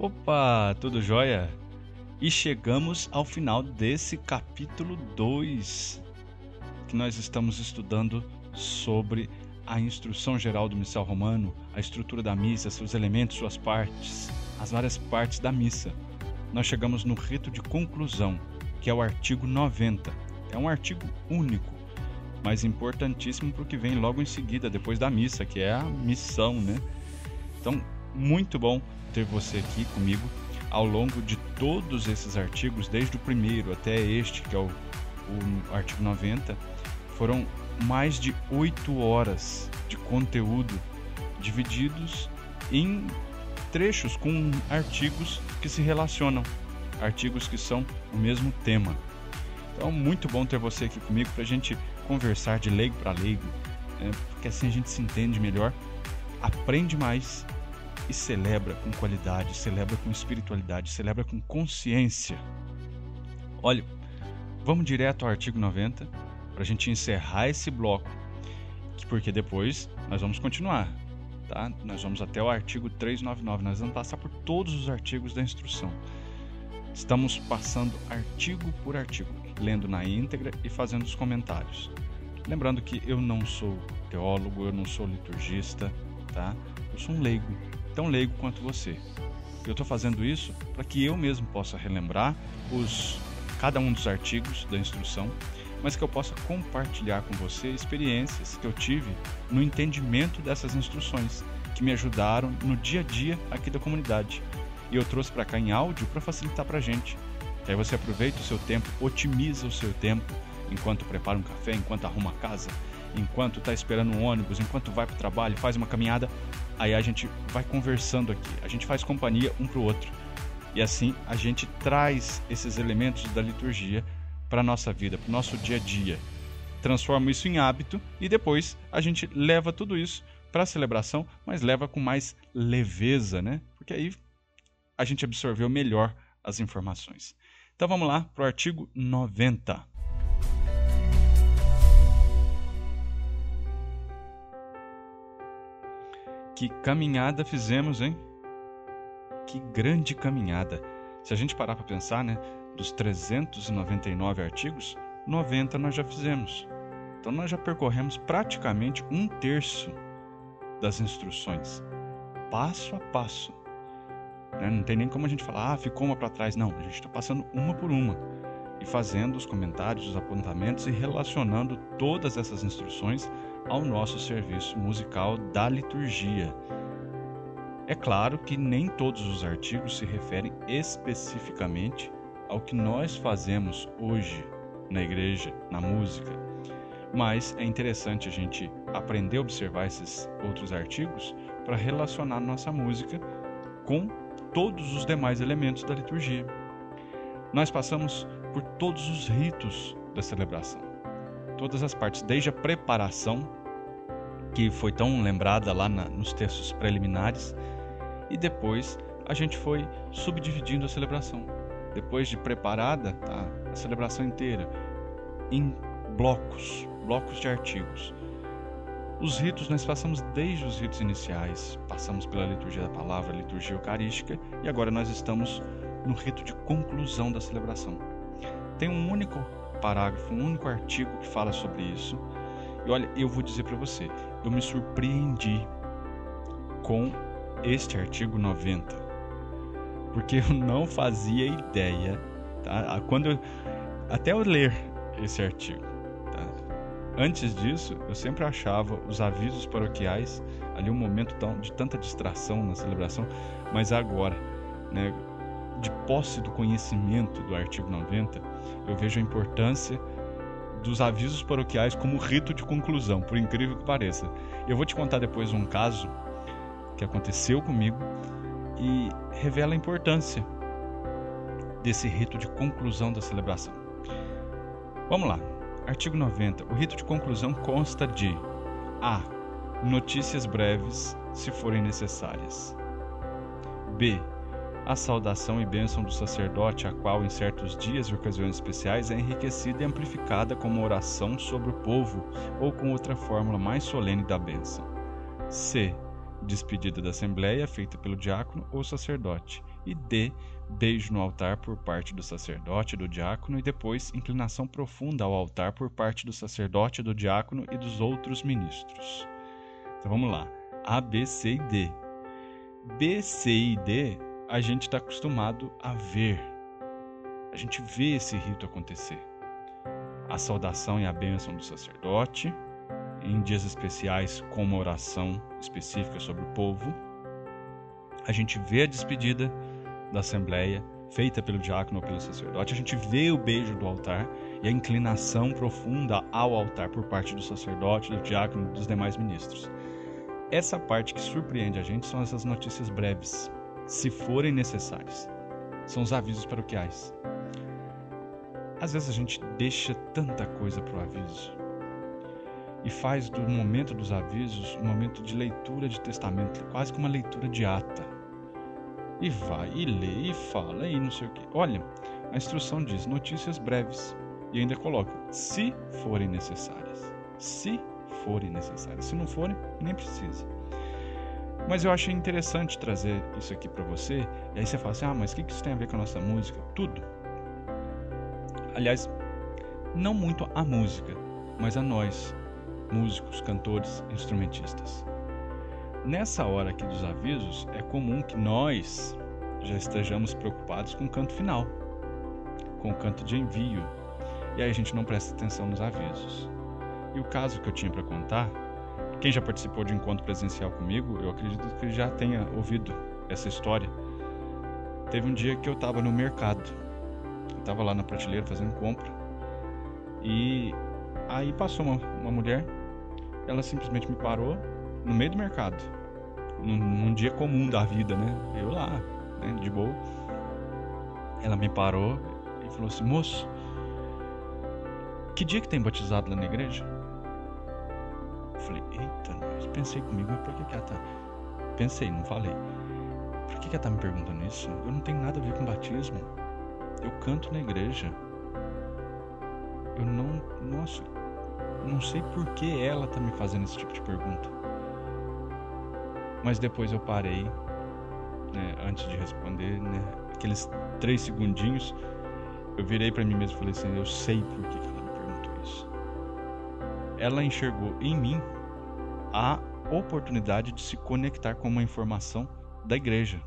Opa, tudo jóia? E chegamos ao final desse capítulo 2, que nós estamos estudando sobre a instrução geral do missal romano, a estrutura da missa, seus elementos, suas partes, as várias partes da missa. Nós chegamos no rito de conclusão, que é o artigo 90. É um artigo único, mas importantíssimo para o que vem logo em seguida, depois da missa, que é a missão, né? Então, muito bom ter você aqui comigo ao longo de todos esses artigos, desde o primeiro até este, que é o, o artigo 90, foram mais de oito horas de conteúdo divididos em trechos com artigos que se relacionam, artigos que são o mesmo tema. Então, muito bom ter você aqui comigo para a gente conversar de leigo para leigo, né? porque assim a gente se entende melhor, aprende mais e celebra com qualidade, celebra com espiritualidade, celebra com consciência. Olha, vamos direto ao artigo 90 para a gente encerrar esse bloco, porque depois nós vamos continuar, tá? Nós vamos até o artigo 399, nós vamos passar por todos os artigos da instrução. Estamos passando artigo por artigo, lendo na íntegra e fazendo os comentários. Lembrando que eu não sou teólogo, eu não sou liturgista, tá? Eu sou um leigo, tão leigo quanto você. Eu estou fazendo isso para que eu mesmo possa relembrar os cada um dos artigos da instrução, mas que eu possa compartilhar com você experiências que eu tive no entendimento dessas instruções, que me ajudaram no dia a dia aqui da comunidade. E eu trouxe para cá em áudio para facilitar para a gente. aí você aproveita o seu tempo, otimiza o seu tempo enquanto prepara um café, enquanto arruma a casa, enquanto está esperando um ônibus, enquanto vai para o trabalho, faz uma caminhada, aí a gente vai conversando aqui, a gente faz companhia um para o outro. E assim a gente traz esses elementos da liturgia para a nossa vida, para o nosso dia a dia. Transforma isso em hábito e depois a gente leva tudo isso para a celebração, mas leva com mais leveza, né? Porque aí a gente absorveu melhor as informações. Então vamos lá para o artigo 90. Que caminhada fizemos, hein? Que grande caminhada. Se a gente parar para pensar, né, dos 399 artigos, 90 nós já fizemos. Então nós já percorremos praticamente um terço das instruções, passo a passo. Né? Não tem nem como a gente falar, ah, ficou uma para trás. Não, a gente está passando uma por uma e fazendo os comentários, os apontamentos e relacionando todas essas instruções ao nosso serviço musical da liturgia. É claro que nem todos os artigos se referem especificamente ao que nós fazemos hoje na igreja, na música, mas é interessante a gente aprender a observar esses outros artigos para relacionar nossa música com todos os demais elementos da liturgia. Nós passamos por todos os ritos da celebração, todas as partes, desde a preparação que foi tão lembrada lá na, nos textos preliminares, e depois a gente foi subdividindo a celebração. Depois de preparada, tá, a celebração inteira, em blocos, blocos de artigos. Os ritos nós passamos desde os ritos iniciais, passamos pela liturgia da palavra, liturgia eucarística, e agora nós estamos no rito de conclusão da celebração. Tem um único parágrafo, um único artigo que fala sobre isso, e olha, eu vou dizer para você, eu me surpreendi com este artigo 90, porque eu não fazia ideia, tá? Quando eu, até eu ler esse artigo, tá? Antes disso, eu sempre achava os avisos paroquiais ali um momento de tanta distração na celebração, mas agora, né, de posse do conhecimento do artigo 90, eu vejo a importância dos avisos paroquiais como rito de conclusão, por incrível que pareça. Eu vou te contar depois um caso que aconteceu comigo e revela a importância desse rito de conclusão da celebração. Vamos lá. Artigo 90. O rito de conclusão consta de A. Notícias breves, se forem necessárias. B a saudação e bênção do sacerdote, a qual, em certos dias e ocasiões especiais, é enriquecida e amplificada com uma oração sobre o povo ou com outra fórmula mais solene da bênção. C. Despedida da Assembleia, feita pelo diácono ou sacerdote. E D. Beijo no altar por parte do sacerdote e do diácono, e depois inclinação profunda ao altar por parte do sacerdote, do diácono e dos outros ministros. Então vamos lá. A, B, C e D. B, C e D a gente está acostumado a ver. A gente vê esse rito acontecer. A saudação e a bênção do sacerdote, em dias especiais com uma oração específica sobre o povo. A gente vê a despedida da assembleia feita pelo diácono ou pelo sacerdote. A gente vê o beijo do altar e a inclinação profunda ao altar por parte do sacerdote, do diácono e dos demais ministros. Essa parte que surpreende a gente são essas notícias breves, se forem necessárias. São os avisos paroquiais. Às vezes a gente deixa tanta coisa para o aviso e faz do momento dos avisos um momento de leitura de testamento, quase que uma leitura de ata. E vai, e lê, e fala, e não sei o que. Olha, a instrução diz notícias breves e ainda coloca se forem necessárias. Se forem necessárias. Se não forem, nem precisa. Mas eu achei interessante trazer isso aqui para você. E aí você fala assim: ah, mas o que isso tem a ver com a nossa música? Tudo. Aliás, não muito a música, mas a nós, músicos, cantores, instrumentistas. Nessa hora aqui dos avisos, é comum que nós já estejamos preocupados com o canto final, com o canto de envio, e aí a gente não presta atenção nos avisos. E o caso que eu tinha para contar, quem já participou de um encontro presencial comigo, eu acredito que já tenha ouvido essa história. Teve um dia que eu estava no mercado, estava lá na prateleira fazendo compra, e aí passou uma, uma mulher, ela simplesmente me parou no meio do mercado, num, num dia comum da vida, né? Eu lá, né, de boa. Ela me parou e falou assim: Moço, que dia que tem batizado lá na igreja? Falei: Eita, nós. Pensei comigo, mas por que, que ela tá. Pensei, não falei. Por que, que ela tá me perguntando isso? Eu não tenho nada a ver com batismo. Eu canto na igreja. Eu não. Nossa, não sei por que ela tá me fazendo esse tipo de pergunta. Mas depois eu parei, né, antes de responder, né, aqueles três segundinhos, eu virei para mim mesmo e falei assim: eu sei por que ela me perguntou isso. Ela enxergou em mim a oportunidade de se conectar com uma informação da igreja.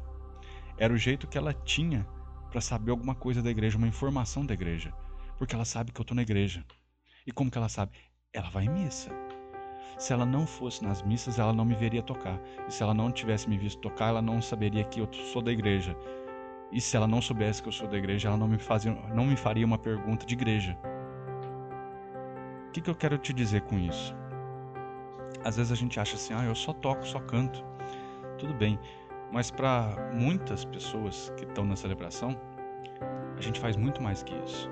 Era o jeito que ela tinha para saber alguma coisa da igreja, uma informação da igreja, porque ela sabe que eu tô na igreja. E como que ela sabe? Ela vai em missa. Se ela não fosse nas missas, ela não me veria tocar. E se ela não tivesse me visto tocar, ela não saberia que eu sou da igreja. E se ela não soubesse que eu sou da igreja, ela não me, fazia, não me faria uma pergunta de igreja. O que, que eu quero te dizer com isso? Às vezes a gente acha assim, ah, eu só toco, só canto. Tudo bem, mas para muitas pessoas que estão na celebração, a gente faz muito mais que isso.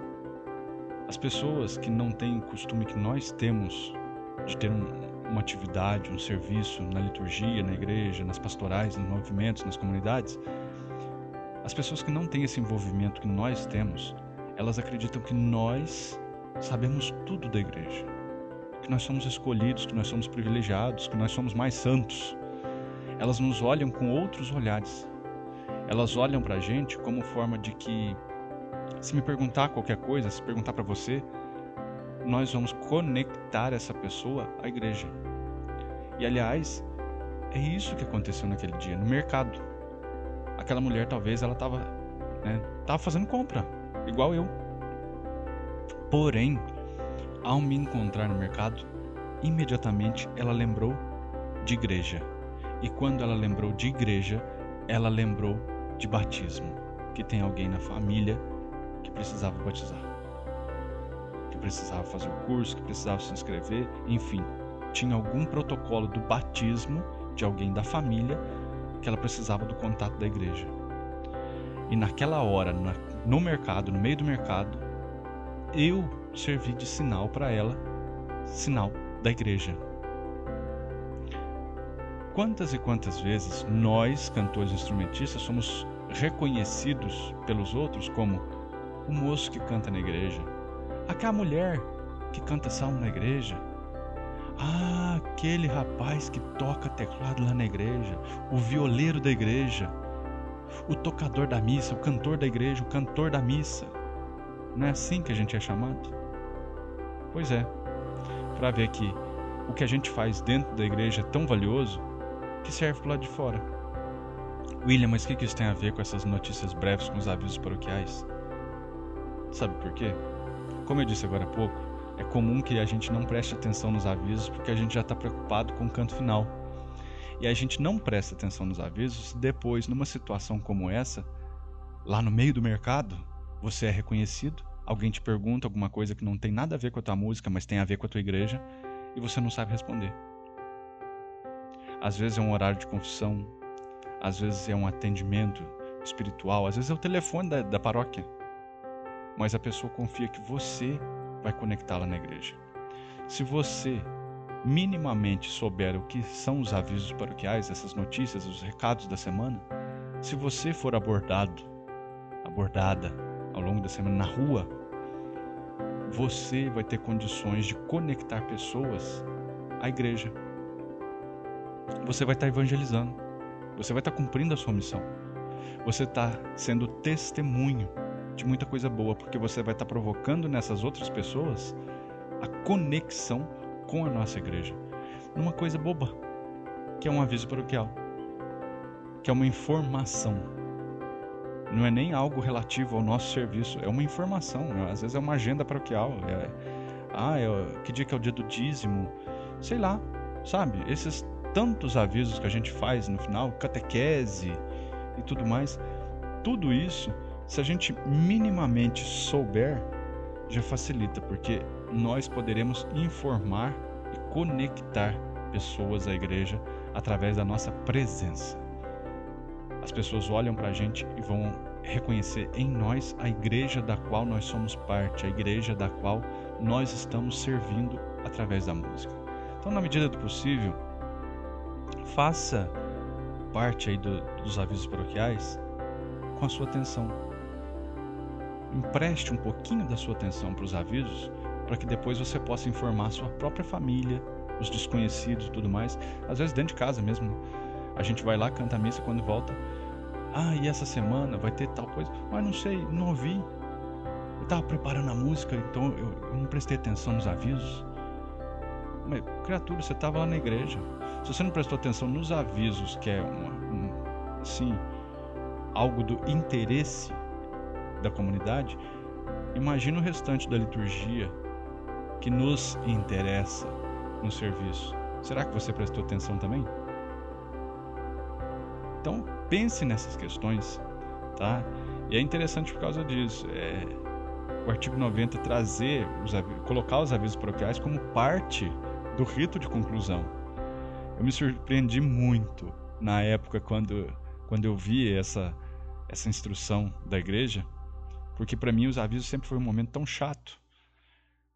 As pessoas que não têm o costume que nós temos de ter um, uma atividade, um serviço na liturgia, na igreja, nas pastorais, nos movimentos, nas comunidades, as pessoas que não têm esse envolvimento que nós temos, elas acreditam que nós sabemos tudo da igreja, que nós somos escolhidos, que nós somos privilegiados, que nós somos mais santos. Elas nos olham com outros olhares. Elas olham para a gente como forma de que, se me perguntar qualquer coisa, se perguntar para você, nós vamos conectar essa pessoa à igreja. E aliás, é isso que aconteceu naquele dia, no mercado. Aquela mulher talvez ela estava né, tava fazendo compra, igual eu. Porém, ao me encontrar no mercado, imediatamente ela lembrou de igreja. E quando ela lembrou de igreja, ela lembrou de batismo, que tem alguém na família que precisava batizar precisava fazer o curso, que precisava se inscrever, enfim, tinha algum protocolo do batismo de alguém da família que ela precisava do contato da igreja. E naquela hora, no mercado, no meio do mercado, eu servi de sinal para ela, sinal da igreja. Quantas e quantas vezes nós, cantores instrumentistas, somos reconhecidos pelos outros como o moço que canta na igreja, Aquela mulher que canta salmo na igreja. Ah, aquele rapaz que toca teclado lá na igreja. O violeiro da igreja. o tocador da missa, o cantor da igreja, o cantor da missa. Não é assim que a gente é chamado? Pois é, para ver que o que a gente faz dentro da igreja é tão valioso que serve para lado de fora. William, mas o que isso tem a ver com essas notícias breves com os avisos paroquiais? Sabe por quê? Como eu disse agora há pouco, é comum que a gente não preste atenção nos avisos porque a gente já está preocupado com o canto final. E a gente não presta atenção nos avisos depois, numa situação como essa, lá no meio do mercado, você é reconhecido, alguém te pergunta alguma coisa que não tem nada a ver com a tua música, mas tem a ver com a tua igreja, e você não sabe responder. Às vezes é um horário de confissão, às vezes é um atendimento espiritual, às vezes é o telefone da, da paróquia. Mas a pessoa confia que você vai conectá-la na igreja. Se você minimamente souber o que são os avisos paroquiais, essas notícias, os recados da semana, se você for abordado, abordada ao longo da semana na rua, você vai ter condições de conectar pessoas à igreja. Você vai estar evangelizando. Você vai estar cumprindo a sua missão. Você está sendo testemunho de muita coisa boa, porque você vai estar provocando nessas outras pessoas a conexão com a nossa igreja. Numa coisa boba, que é um aviso paroquial, que é uma informação. Não é nem algo relativo ao nosso serviço, é uma informação. Né? Às vezes é uma agenda paroquial. É, ah, é, que dia que é o dia do dízimo? Sei lá, sabe? Esses tantos avisos que a gente faz no final, catequese e tudo mais. Tudo isso, se a gente minimamente souber, já facilita, porque nós poderemos informar e conectar pessoas à igreja através da nossa presença. As pessoas olham para a gente e vão reconhecer em nós a igreja da qual nós somos parte, a igreja da qual nós estamos servindo através da música. Então, na medida do possível, faça parte aí do, dos avisos paroquiais com a sua atenção. Empreste um pouquinho da sua atenção para os avisos para que depois você possa informar a sua própria família, os desconhecidos e tudo mais. Às vezes dentro de casa mesmo. A gente vai lá, canta a missa quando volta. Ah, e essa semana vai ter tal coisa? Mas não sei, não ouvi. Eu estava preparando a música, então eu, eu, não prestei atenção nos avisos. Mas, criatura, você estava lá na igreja. Se você não prestou atenção nos avisos, que é uma, um, assim, algo do interesse da comunidade, imagina o restante da liturgia, que nos interessa no serviço. Será que você prestou atenção também? Então pense nessas questões, tá? E é interessante por causa disso. É, o artigo 90 trazer, os, colocar os avisos paroquiais como parte do rito de conclusão. Eu me surpreendi muito na época quando, quando eu vi essa, essa instrução da igreja, porque para mim os avisos sempre foi um momento tão chato.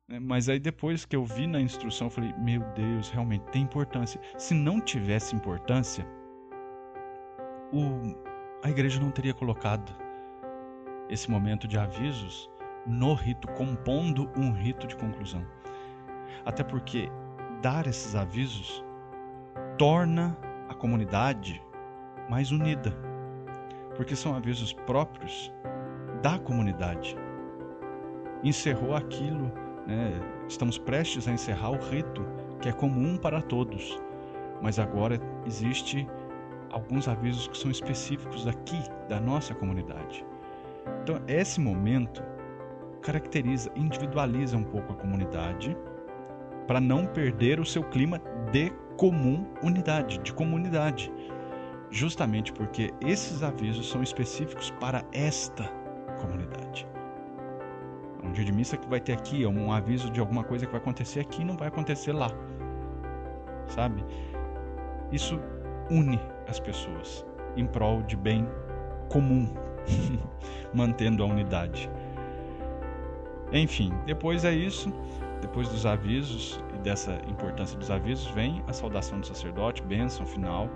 Né? Mas aí depois que eu vi na instrução, eu falei: meu Deus, realmente tem importância. Se não tivesse importância, o, a igreja não teria colocado esse momento de avisos no rito, compondo um rito de conclusão. Até porque dar esses avisos torna a comunidade mais unida, porque são avisos próprios da comunidade. Encerrou aquilo né? Estamos prestes a encerrar o rito que é comum para todos, mas agora existe alguns avisos que são específicos aqui da nossa comunidade. Então, esse momento caracteriza, individualiza um pouco a comunidade para não perder o seu clima de comum unidade, de comunidade. Justamente porque esses avisos são específicos para esta comunidade um dia de missa que vai ter aqui, um aviso de alguma coisa que vai acontecer aqui e não vai acontecer lá. Sabe? Isso une as pessoas em prol de bem comum, mantendo a unidade. Enfim, depois é isso. Depois dos avisos e dessa importância dos avisos, vem a saudação do sacerdote, bênção final.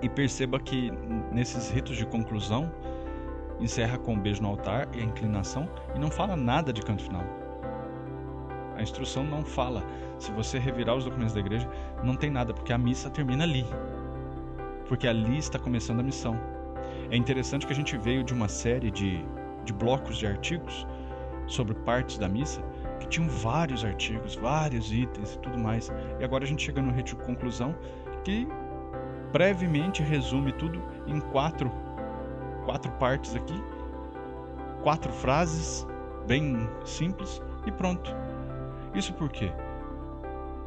E perceba que nesses ritos de conclusão, encerra com um beijo no altar e a inclinação e não fala nada de canto final. A instrução não fala. Se você revirar os documentos da igreja, não tem nada, porque a missa termina ali. Porque ali está começando a missão. É interessante que a gente veio de uma série de, de blocos de artigos sobre partes da missa que tinham vários artigos, vários itens e tudo mais. E agora a gente chega no de conclusão que brevemente resume tudo em quatro, quatro partes aqui, quatro frases bem simples e pronto. Isso porque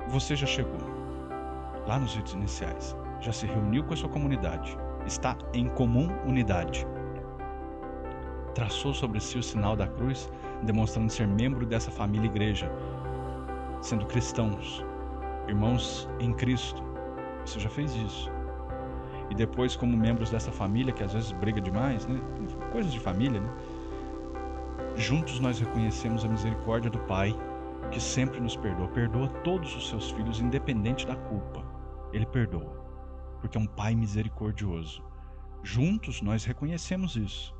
você já chegou lá nos ritos iniciais, já se reuniu com a sua comunidade, está em comum unidade. Traçou sobre si o sinal da cruz, demonstrando ser membro dessa família igreja, sendo cristãos, irmãos em Cristo. Você já fez isso. E depois, como membros dessa família, que às vezes briga demais, né? Coisas de família, né? Juntos nós reconhecemos a misericórdia do Pai, que sempre nos perdoa. Perdoa todos os seus filhos, independente da culpa. Ele perdoa, porque é um Pai misericordioso. Juntos nós reconhecemos isso.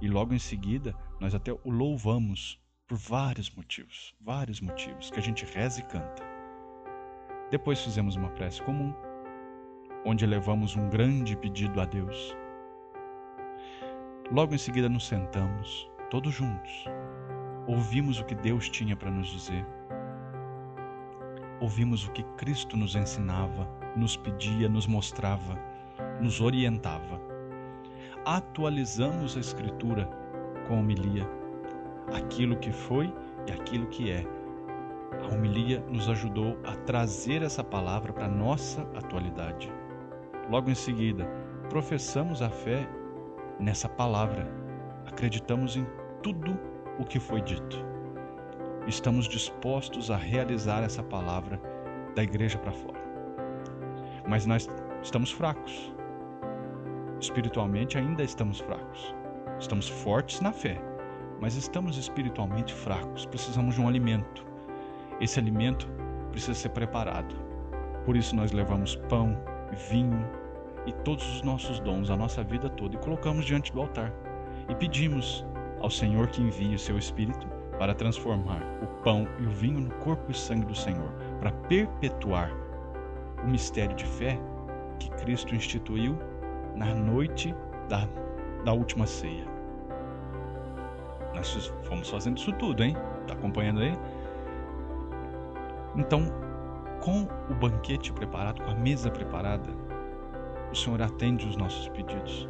E logo em seguida, nós até o louvamos por vários motivos, vários motivos que a gente reza e canta. Depois fizemos uma prece comum, onde elevamos um grande pedido a Deus. Logo em seguida nos sentamos, todos juntos. Ouvimos o que Deus tinha para nos dizer. Ouvimos o que Cristo nos ensinava, nos pedia, nos mostrava, nos orientava. Atualizamos a Escritura com a homilia, aquilo que foi e aquilo que é. A homilia nos ajudou a trazer essa palavra para a nossa atualidade. Logo em seguida, professamos a fé nessa palavra. Acreditamos em tudo o que foi dito. Estamos dispostos a realizar essa palavra da igreja para fora. Mas nós estamos fracos. Espiritualmente ainda estamos fracos. Estamos fortes na fé, mas estamos espiritualmente fracos. Precisamos de um alimento. Esse alimento precisa ser preparado. Por isso nós levamos pão, vinho e todos os nossos dons, a nossa vida toda, e colocamos diante do altar. E pedimos ao Senhor que envie o seu Espírito para transformar o pão e o vinho no corpo e sangue do Senhor, para perpetuar o mistério de fé que Cristo instituiu na noite da, da última ceia. Nós fomos fazendo isso tudo, hein? Tá acompanhando aí? Então, com o banquete preparado, com a mesa preparada, o Senhor atende os nossos pedidos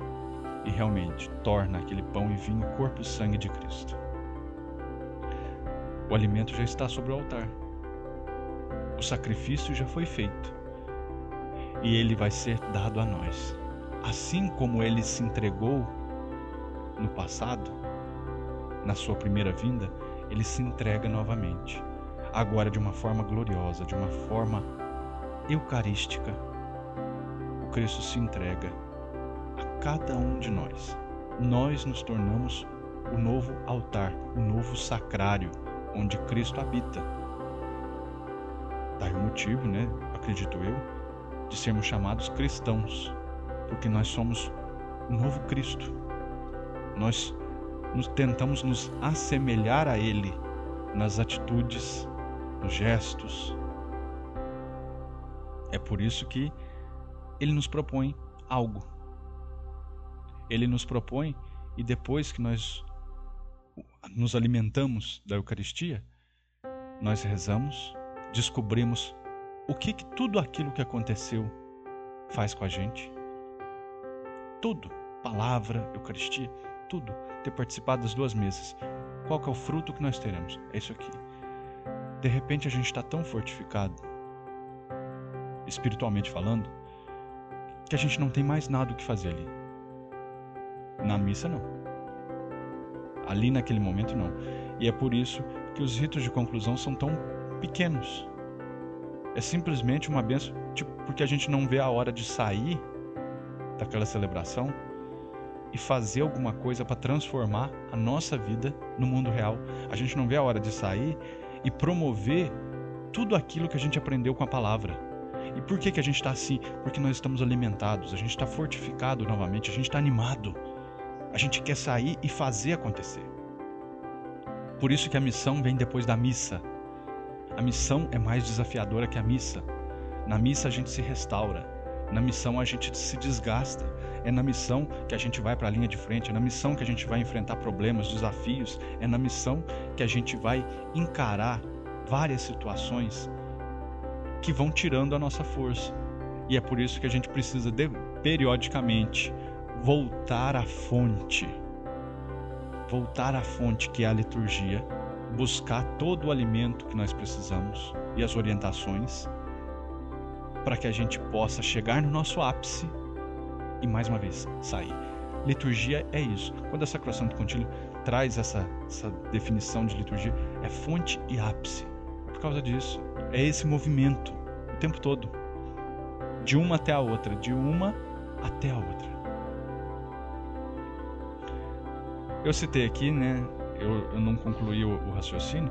e realmente torna aquele pão e vinho corpo e sangue de Cristo. O alimento já está sobre o altar. O sacrifício já foi feito. E ele vai ser dado a nós. Assim como ele se entregou no passado, na sua primeira vinda, ele se entrega novamente. Agora de uma forma gloriosa, de uma forma eucarística, o Cristo se entrega a cada um de nós. Nós nos tornamos o novo altar, o novo sacrário onde Cristo habita. Daí o motivo, né, acredito eu, de sermos chamados cristãos, porque nós somos o novo Cristo. Nós nos tentamos nos assemelhar a Ele nas atitudes, nos gestos. É por isso que Ele nos propõe algo. Ele nos propõe e depois que nós nos alimentamos da Eucaristia, nós rezamos, descobrimos o que, que tudo aquilo que aconteceu faz com a gente. Tudo, palavra, Eucaristia, tudo, ter participado das duas mesas. Qual que é o fruto que nós teremos? É isso aqui. De repente a gente está tão fortificado, espiritualmente falando, que a gente não tem mais nada o que fazer ali. Na missa não. Ali naquele momento não. E é por isso que os ritos de conclusão são tão pequenos. É simplesmente uma benção, tipo, porque a gente não vê a hora de sair daquela celebração e fazer alguma coisa para transformar a nossa vida no mundo real. A gente não vê a hora de sair e promover tudo aquilo que a gente aprendeu com a palavra. E por que, que a gente está assim? Porque nós estamos alimentados, a gente está fortificado novamente, a gente está animado. A gente quer sair e fazer acontecer. Por isso que a missão vem depois da missa. A missão é mais desafiadora que a missa. Na missa a gente se restaura. Na missão a gente se desgasta. É na missão que a gente vai para a linha de frente, é na missão que a gente vai enfrentar problemas, desafios, é na missão que a gente vai encarar várias situações que vão tirando a nossa força. E é por isso que a gente precisa de, periodicamente voltar à fonte. Voltar à fonte que é a liturgia, buscar todo o alimento que nós precisamos e as orientações para que a gente possa chegar no nosso ápice e mais uma vez sair. Liturgia é isso. Quando a Sacrosanto Contílio traz essa, essa definição de liturgia, é fonte e ápice. Por causa disso, é esse movimento o tempo todo, de uma até a outra, de uma até a outra. Eu citei aqui, né? Eu, eu não concluí o, o raciocínio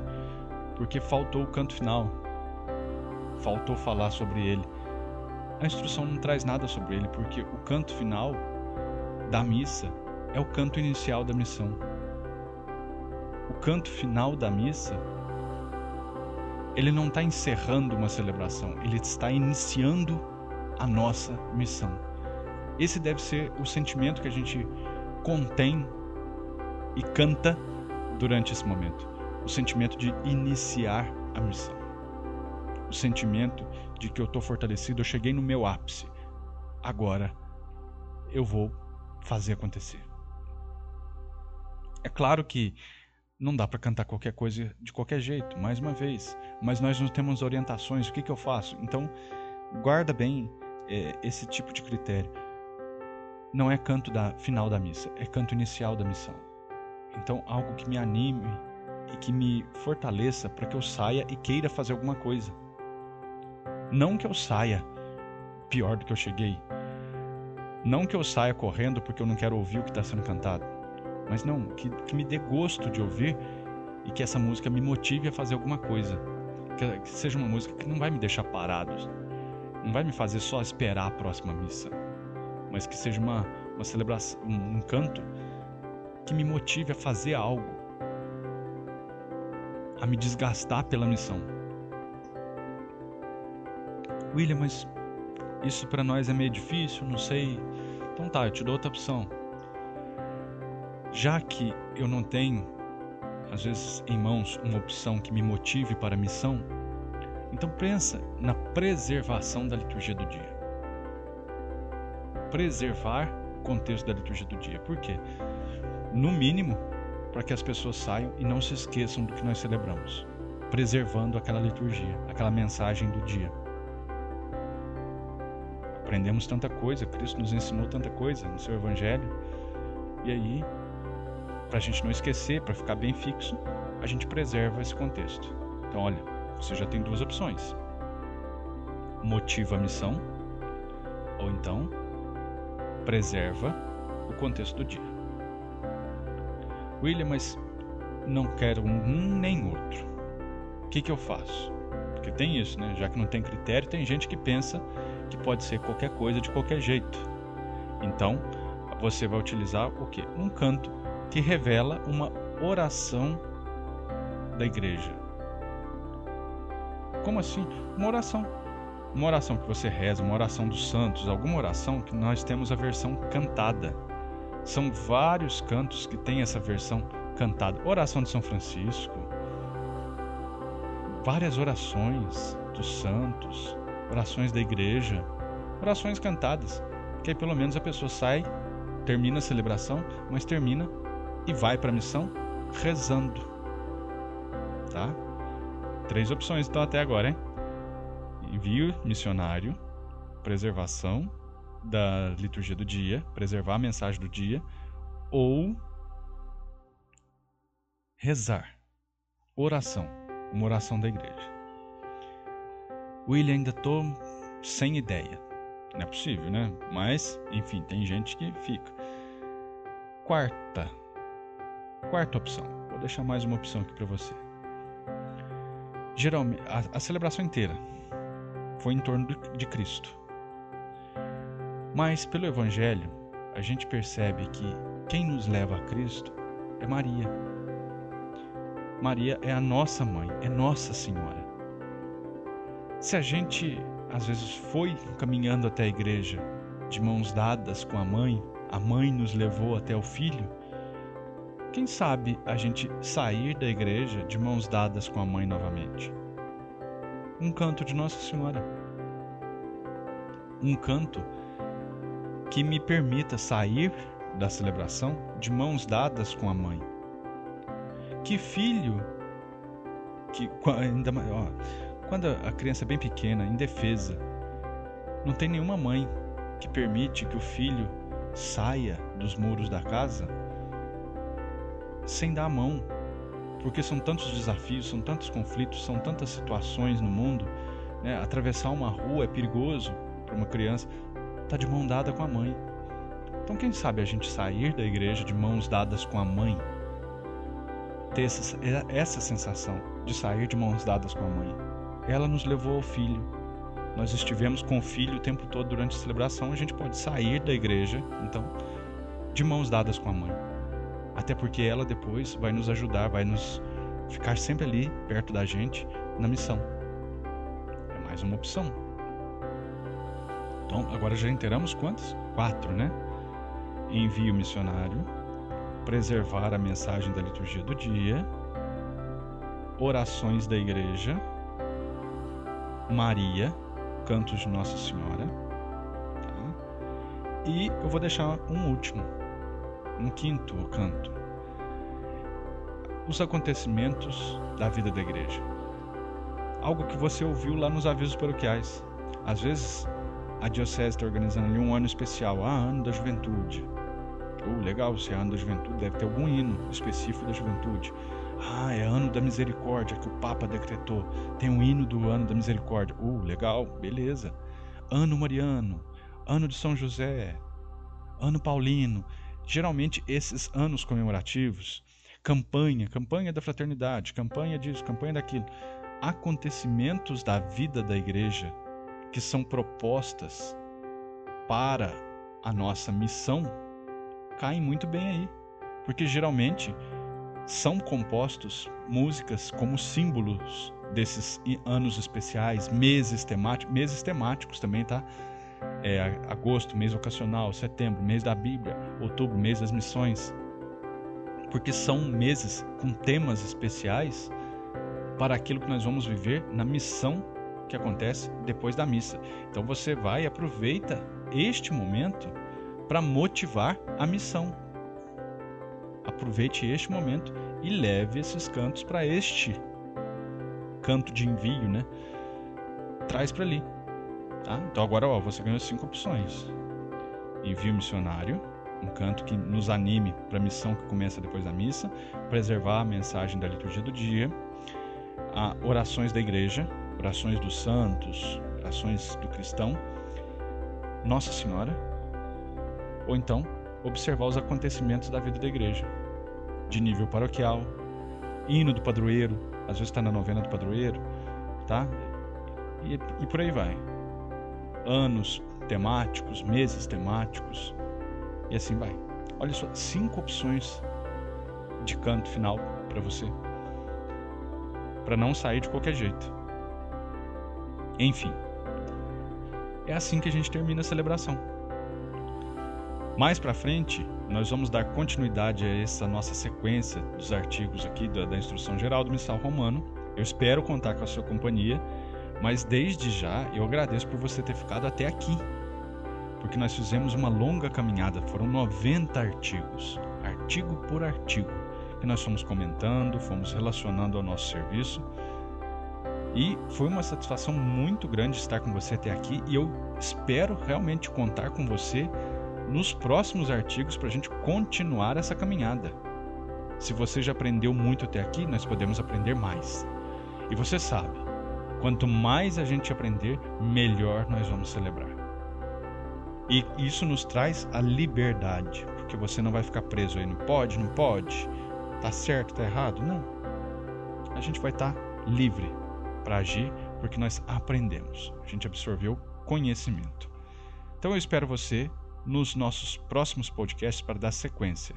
porque faltou o canto final, faltou falar sobre ele. A instrução não traz nada sobre ele, porque o canto final da missa é o canto inicial da missão. O canto final da missa, ele não está encerrando uma celebração, ele está iniciando a nossa missão. Esse deve ser o sentimento que a gente contém e canta durante esse momento. O sentimento de iniciar a missão. O sentimento de que eu estou fortalecido, eu cheguei no meu ápice. Agora eu vou fazer acontecer. É claro que não dá para cantar qualquer coisa de qualquer jeito, mais uma vez, mas nós não temos orientações, o que, que eu faço? Então, guarda bem é, esse tipo de critério. Não é canto da final da missa, é canto inicial da missão. Então, algo que me anime e que me fortaleça para que eu saia e queira fazer alguma coisa. Não que eu saia pior do que eu cheguei. Não que eu saia correndo porque eu não quero ouvir o que está sendo cantado. Mas não, que, que, me dê gosto de ouvir e que essa música me motive a fazer alguma coisa. Que, que seja uma música que não vai me deixar parado. Não vai me fazer só esperar a próxima missa. Mas que seja uma, uma celebração, um, um canto que me motive a fazer algo. A me desgastar pela missão. William, mas isso para nós é meio difícil, não sei. Então tá, eu te dou outra opção. Já que eu não tenho, às vezes, em mãos uma opção que me motive para a missão, então pensa na preservação da liturgia do dia. Preservar o contexto da liturgia do dia. Por quê? No mínimo, para que as pessoas saiam e não se esqueçam do que nós celebramos, preservando aquela liturgia, aquela mensagem do dia. Aprendemos tanta coisa, Cristo nos ensinou tanta coisa no seu Evangelho. E aí, para a gente não esquecer, para ficar bem fixo, a gente preserva esse contexto. Então, olha, você já tem duas opções: motiva a missão, ou então preserva o contexto do dia. William, mas não quero um nem outro. O que, que eu faço? Porque tem isso, né? Já que não tem critério, tem gente que pensa que pode ser qualquer coisa de qualquer jeito. Então, você vai utilizar o que? Um canto que revela uma oração da igreja. Como assim? Uma oração. Uma oração que você reza, uma oração dos santos, alguma oração que nós temos a versão cantada. São vários cantos que tem essa versão cantada. Oração de São Francisco, várias orações dos santos, orações da igreja, orações cantadas, que aí pelo menos a pessoa sai, termina a celebração, mas termina e vai para a missão rezando. Tá? Três opções então até agora, hein? Envio missionário, preservação da liturgia do dia, preservar a mensagem do dia, ou rezar, oração, uma oração da igreja. William, ainda tô sem ideia. Não é possível, né? Mas, enfim, tem gente que fica. Quarta. Quarta opção. Vou deixar mais uma opção aqui para você. Geralmente, a, a, celebração inteira foi em torno de Cristo. Mas pelo Evangelho, a gente percebe que quem nos leva a Cristo é Maria. Maria é a nossa mãe, é Nossa Senhora. Se a gente às vezes foi caminhando até a igreja de mãos dadas com a mãe, a mãe nos levou até o filho. Quem sabe a gente sair da igreja de mãos dadas com a mãe novamente? Um canto de Nossa Senhora. Um canto que me permita sair da celebração de mãos dadas com a mãe. Que filho que ainda ó, quando a criança é bem pequena, indefesa, não tem nenhuma mãe que permite que o filho saia dos muros da casa sem dar a mão, porque são tantos desafios, são tantos conflitos, são tantas situações no mundo. Né? Atravessar uma rua é perigoso para uma criança, tá de mão dada com a mãe. Então, quem sabe a gente sair da igreja de mãos dadas com a mãe, ter essa, essa sensação de sair de mãos dadas com a mãe ela nos levou ao filho. Nós estivemos com o filho o tempo todo durante a celebração, a gente pode sair da igreja, então, de mãos dadas com a mãe. Até porque ela depois vai nos ajudar, vai nos ficar sempre ali perto da gente na missão. É mais uma opção. Então, agora já inteiramos quantos? Quatro, né? Envio missionário, preservar a mensagem da liturgia do dia, orações da igreja Maria, cantos de Nossa Senhora. Tá? E eu vou deixar um último, um quinto canto. Os acontecimentos da vida da igreja. Algo que você ouviu lá nos avisos paroquiais. Às vezes a diocese está organizando ali um ano especial, ah, ano da juventude. Oh, legal, se é ano da juventude, deve ter algum hino específico da juventude. Ah, é ano da misericórdia que o Papa decretou. Tem um hino do ano da misericórdia. Uh, legal, beleza. Ano mariano, ano de São José, ano paulino. Geralmente esses anos comemorativos, campanha, campanha da fraternidade, campanha disso, campanha daquilo, acontecimentos da vida da igreja que são propostas para a nossa missão caem muito bem aí. Porque geralmente são compostos músicas como símbolos desses anos especiais, meses temáticos, meses temáticos também, tá? É, agosto, mês vocacional, setembro, mês da Bíblia, outubro, mês das missões, porque são meses com temas especiais para aquilo que nós vamos viver na missão que acontece depois da missa. Então você vai e aproveita este momento para motivar a missão, aproveite este momento e leve esses cantos para este canto de envio, né? Traz para ali, tá? Então agora, ó, você ganhou cinco opções: envio missionário, um canto que nos anime para a missão que começa depois da missa, preservar a mensagem da liturgia do dia, a orações da igreja, orações dos santos, orações do cristão, Nossa Senhora, ou então observar os acontecimentos da vida da igreja, de nível paroquial, hino do padroeiro, às vezes está na novena do padroeiro, tá? E, e por aí vai. Anos temáticos, meses temáticos, e assim vai. Olha só, cinco opções de canto final para você, para não sair de qualquer jeito. Enfim, é assim que a gente termina a celebração. Mais para frente, nós vamos dar continuidade a essa nossa sequência dos artigos aqui da, da Instrução Geral do Missal Romano. Eu espero contar com a sua companhia, mas desde já eu agradeço por você ter ficado até aqui, porque nós fizemos uma longa caminhada, foram 90 artigos, artigo por artigo, que nós fomos comentando, fomos relacionando ao nosso serviço. E foi uma satisfação muito grande estar com você até aqui e eu espero realmente contar com você nos próximos artigos para a gente continuar essa caminhada. Se você já aprendeu muito até aqui, nós podemos aprender mais. E você sabe, quanto mais a gente aprender, melhor nós vamos celebrar. E isso nos traz a liberdade, porque você não vai ficar preso aí, não pode, não pode, tá certo, tá errado, não. A gente vai estar tá livre para agir, porque nós aprendemos, a gente absorveu conhecimento. Então eu espero você nos nossos próximos podcasts para dar sequência.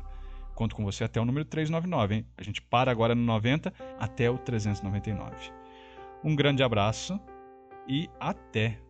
Conto com você até o número 399, hein? A gente para agora no 90 até o 399. Um grande abraço e até!